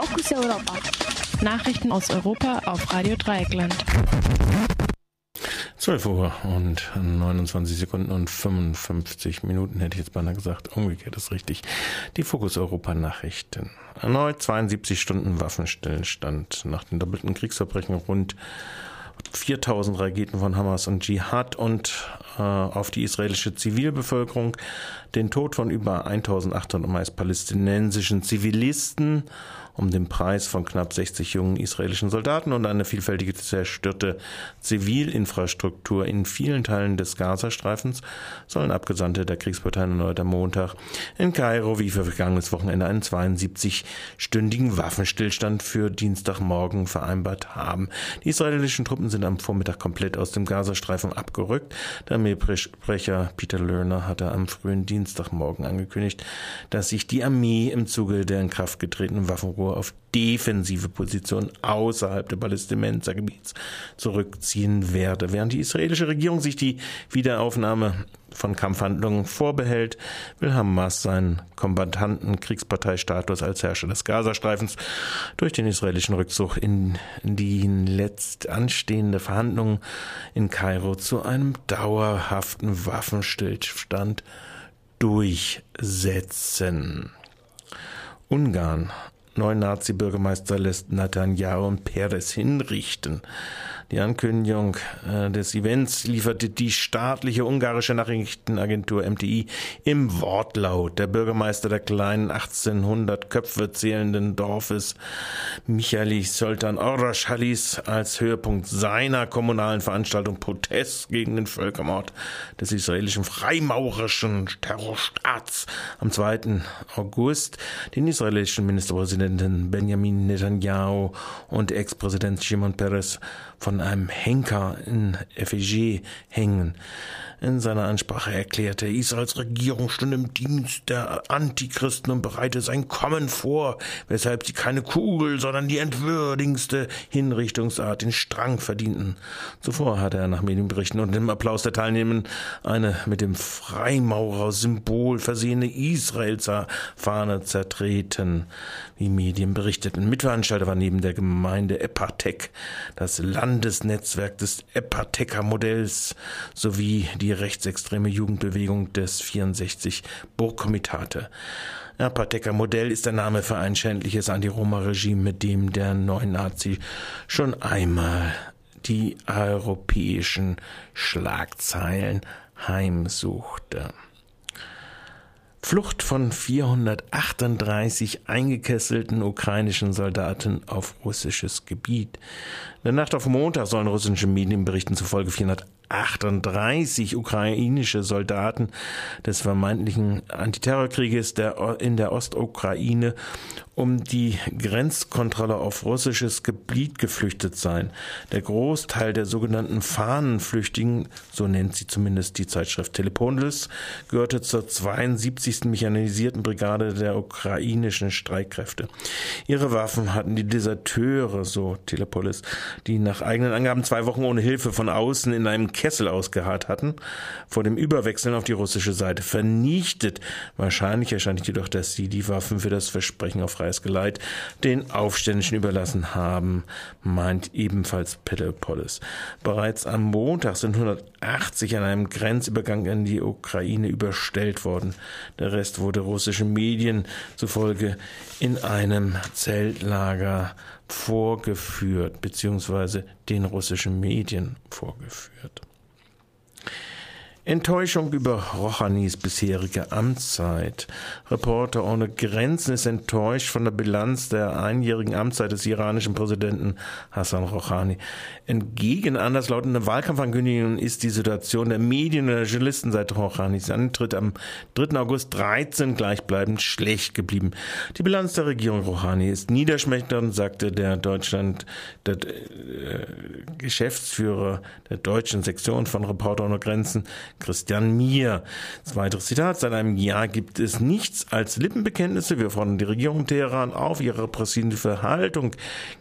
Fokus Europa. Nachrichten aus Europa auf Radio Dreieckland. 12 Uhr und 29 Sekunden und 55 Minuten hätte ich jetzt beinahe gesagt. Umgekehrt ist richtig. Die Fokus Europa Nachrichten. Erneut 72 Stunden Waffenstillstand nach den doppelten Kriegsverbrechen rund 4000 Raketen von Hamas und Dschihad und auf die israelische Zivilbevölkerung, den Tod von über 1800 meist palästinensischen Zivilisten um den Preis von knapp 60 jungen israelischen Soldaten und eine vielfältige zerstörte Zivilinfrastruktur in vielen Teilen des Gazastreifens sollen Abgesandte der Kriegsparteien erneut am Montag in Kairo wie für vergangenes Wochenende einen 72-stündigen Waffenstillstand für Dienstagmorgen vereinbart haben. Die israelischen Truppen sind am Vormittag komplett aus dem Gazastreifen abgerückt. Der Armeesprecher Peter Lerner hatte am frühen Dienstagmorgen angekündigt, dass sich die Armee im Zuge der in Kraft getretenen Waffenruhe auf defensive Positionen außerhalb des Palästinensergebiets zurückziehen werde. Während die israelische Regierung sich die Wiederaufnahme von Kampfhandlungen vorbehält, will Hamas seinen kombatanten Kriegsparteistatus als Herrscher des Gazastreifens durch den israelischen Rückzug in die letzt anstehende Verhandlungen in Kairo zu einem dauerhaften Waffenstillstand durchsetzen. Ungarn Neuen Nazi-Bürgermeister lässt Netanyahu und Peres hinrichten. Die Ankündigung äh, des Events lieferte die staatliche ungarische Nachrichtenagentur MTI im Wortlaut. Der Bürgermeister der kleinen 1800 Köpfe zählenden Dorfes Michali Soltan Oraschalis als Höhepunkt seiner kommunalen Veranstaltung Protest gegen den Völkermord des israelischen freimaurerischen Terrorstaats am 2. August den israelischen Ministerpräsidenten Benjamin Netanyahu und Ex-Präsident Shimon Peres von einem Henker in Effigie hängen. In seiner Ansprache erklärte, Israels Regierung stünde im Dienst der Antichristen und bereite sein Kommen vor, weshalb sie keine Kugel, sondern die entwürdigste Hinrichtungsart den Strang verdienten. Zuvor hatte er nach Medienberichten und dem Applaus der Teilnehmer eine mit dem Freimaurer-Symbol versehene Israels-Fahne zertreten, wie Medien berichteten. Mitveranstalter war neben der Gemeinde Epatek das Landesnetzwerk des Epateker-Modells sowie die rechtsextreme Jugendbewegung des 64 Burgkomitate. Apatecker Modell ist der Name für ein schändliches Anti-Roma-Regime, mit dem der Neonazi schon einmal die europäischen Schlagzeilen heimsuchte. Flucht von 438 eingekesselten ukrainischen Soldaten auf russisches Gebiet. In der Nacht auf Montag sollen russische Medienberichten zufolge 438 ukrainische Soldaten des vermeintlichen Antiterrorkrieges der, in der Ostukraine um die Grenzkontrolle auf russisches Gebiet geflüchtet sein. Der Großteil der sogenannten Fahnenflüchtigen, so nennt sie zumindest die Zeitschrift Telepolis, gehörte zur 72. mechanisierten Brigade der ukrainischen Streitkräfte. Ihre Waffen hatten die Deserteure, so Telepolis, die nach eigenen Angaben zwei Wochen ohne Hilfe von außen in einem Kessel ausgeharrt hatten, vor dem Überwechseln auf die russische Seite vernichtet. Wahrscheinlich erscheint jedoch, dass sie die Waffen für das Versprechen auf Geleit den Aufständischen überlassen haben, meint ebenfalls Pelopolis. Bereits am Montag sind 180 an einem Grenzübergang in die Ukraine überstellt worden. Der Rest wurde russischen Medien zufolge in einem Zeltlager vorgeführt, beziehungsweise den russischen Medien vorgeführt. Enttäuschung über Rochanis bisherige Amtszeit. Reporter ohne Grenzen ist enttäuscht von der Bilanz der einjährigen Amtszeit des iranischen Präsidenten Hassan Rouhani. Entgegen anderslautenden Wahlkampfankündigungen ist die Situation der Medien und der Journalisten seit Rouhanis Antritt am 3. August 13 gleichbleibend schlecht geblieben. Die Bilanz der Regierung Rouhani ist niederschmetternd, sagte der Deutschland, der äh, Geschäftsführer der deutschen Sektion von Reporter ohne Grenzen Christian Mier. Zweites Zitat, seit einem Jahr gibt es nichts als Lippenbekenntnisse. Wir fordern die Regierung Teheran auf, ihre repressive Haltung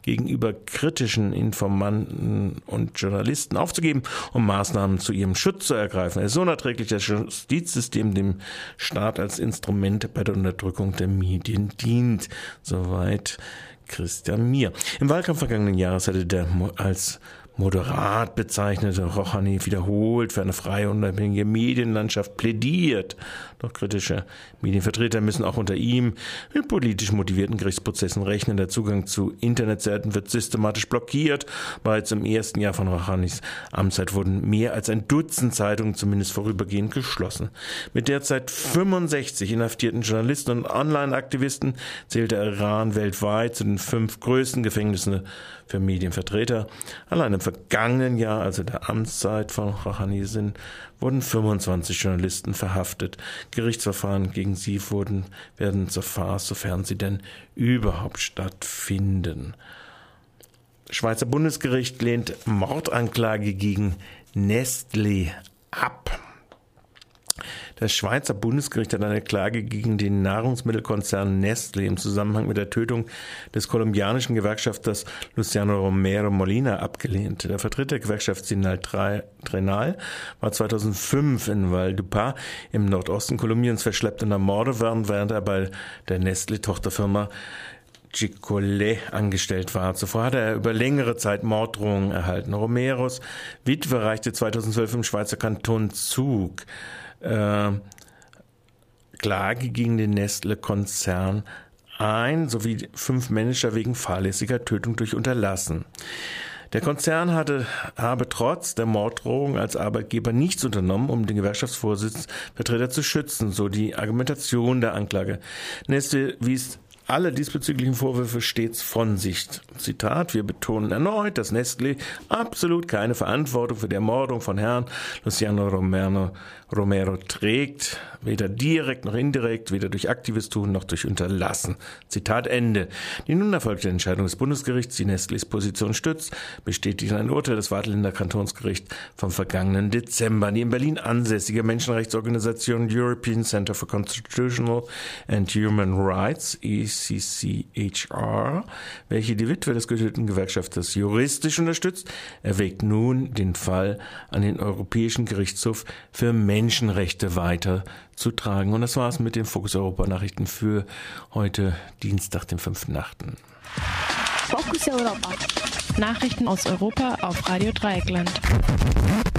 gegenüber kritischen Informanten und Journalisten aufzugeben, um Maßnahmen zu ihrem Schutz zu ergreifen. Es ist unerträglich, dass das Justizsystem dem Staat als Instrument bei der Unterdrückung der Medien dient. Soweit Christian Mier. Im Wahlkampf vergangenen Jahres hatte der als moderat bezeichnete Rouhani wiederholt für eine freie und unabhängige Medienlandschaft plädiert. Doch kritische Medienvertreter müssen auch unter ihm mit politisch motivierten Gerichtsprozessen rechnen. Der Zugang zu Internetseiten wird systematisch blockiert. Bereits im ersten Jahr von Rouhanis Amtszeit wurden mehr als ein Dutzend Zeitungen zumindest vorübergehend geschlossen. Mit derzeit 65 inhaftierten Journalisten und Online-Aktivisten zählt der Iran weltweit zu den fünf größten Gefängnissen für Medienvertreter. Allein im vergangenen Jahr, also der Amtszeit von Rouhani, sind, wurden 25 Journalisten verhaftet. Gerichtsverfahren gegen sie wurden, werden zur Farce, sofern sie denn überhaupt stattfinden. Schweizer Bundesgericht lehnt Mordanklage gegen Nestlé ab. Das Schweizer Bundesgericht hat eine Klage gegen den Nahrungsmittelkonzern Nestlé im Zusammenhang mit der Tötung des kolumbianischen Gewerkschafters Luciano Romero Molina abgelehnt. Der Vertreter der Gewerkschaft Sinal Trenal war 2005 in Valledupar im Nordosten Kolumbiens verschleppt und ermordet worden, während er bei der Nestlé-Tochterfirma Chicolet angestellt war. Zuvor hatte er über längere Zeit Morddrohungen erhalten. Romeros Witwe reichte 2012 im Schweizer Kanton Zug äh, Klage gegen den Nestle-Konzern ein, sowie fünf Manager wegen fahrlässiger Tötung durch Unterlassen. Der Konzern hatte, habe trotz der Morddrohung als Arbeitgeber nichts unternommen, um den Gewerkschaftsvorsitzvertreter zu schützen, so die Argumentation der Anklage. Nestle wies alle diesbezüglichen Vorwürfe stets von sich. Zitat, wir betonen erneut, dass Nestlé absolut keine Verantwortung für die Ermordung von Herrn Luciano Romero, Romero trägt, weder direkt noch indirekt, weder durch aktives Tun noch durch Unterlassen. Zitat Ende. Die nun erfolgte Entscheidung des Bundesgerichts, die Nestlés Position stützt, bestätigt ein Urteil des Wartländer Kantonsgerichts vom vergangenen Dezember. Die in Berlin ansässige Menschenrechtsorganisation European Center for Constitutional and Human Rights, ECCHR, welche die Witwe des getöteten Gewerkschafters juristisch unterstützt, erwägt nun den Fall an den Europäischen Gerichtshof für Menschenrechte weiterzutragen. Und das war's mit den Fokus Europa Nachrichten für heute Dienstag, den 5.8. Fokus Europa. Nachrichten aus Europa auf Radio Dreieckland.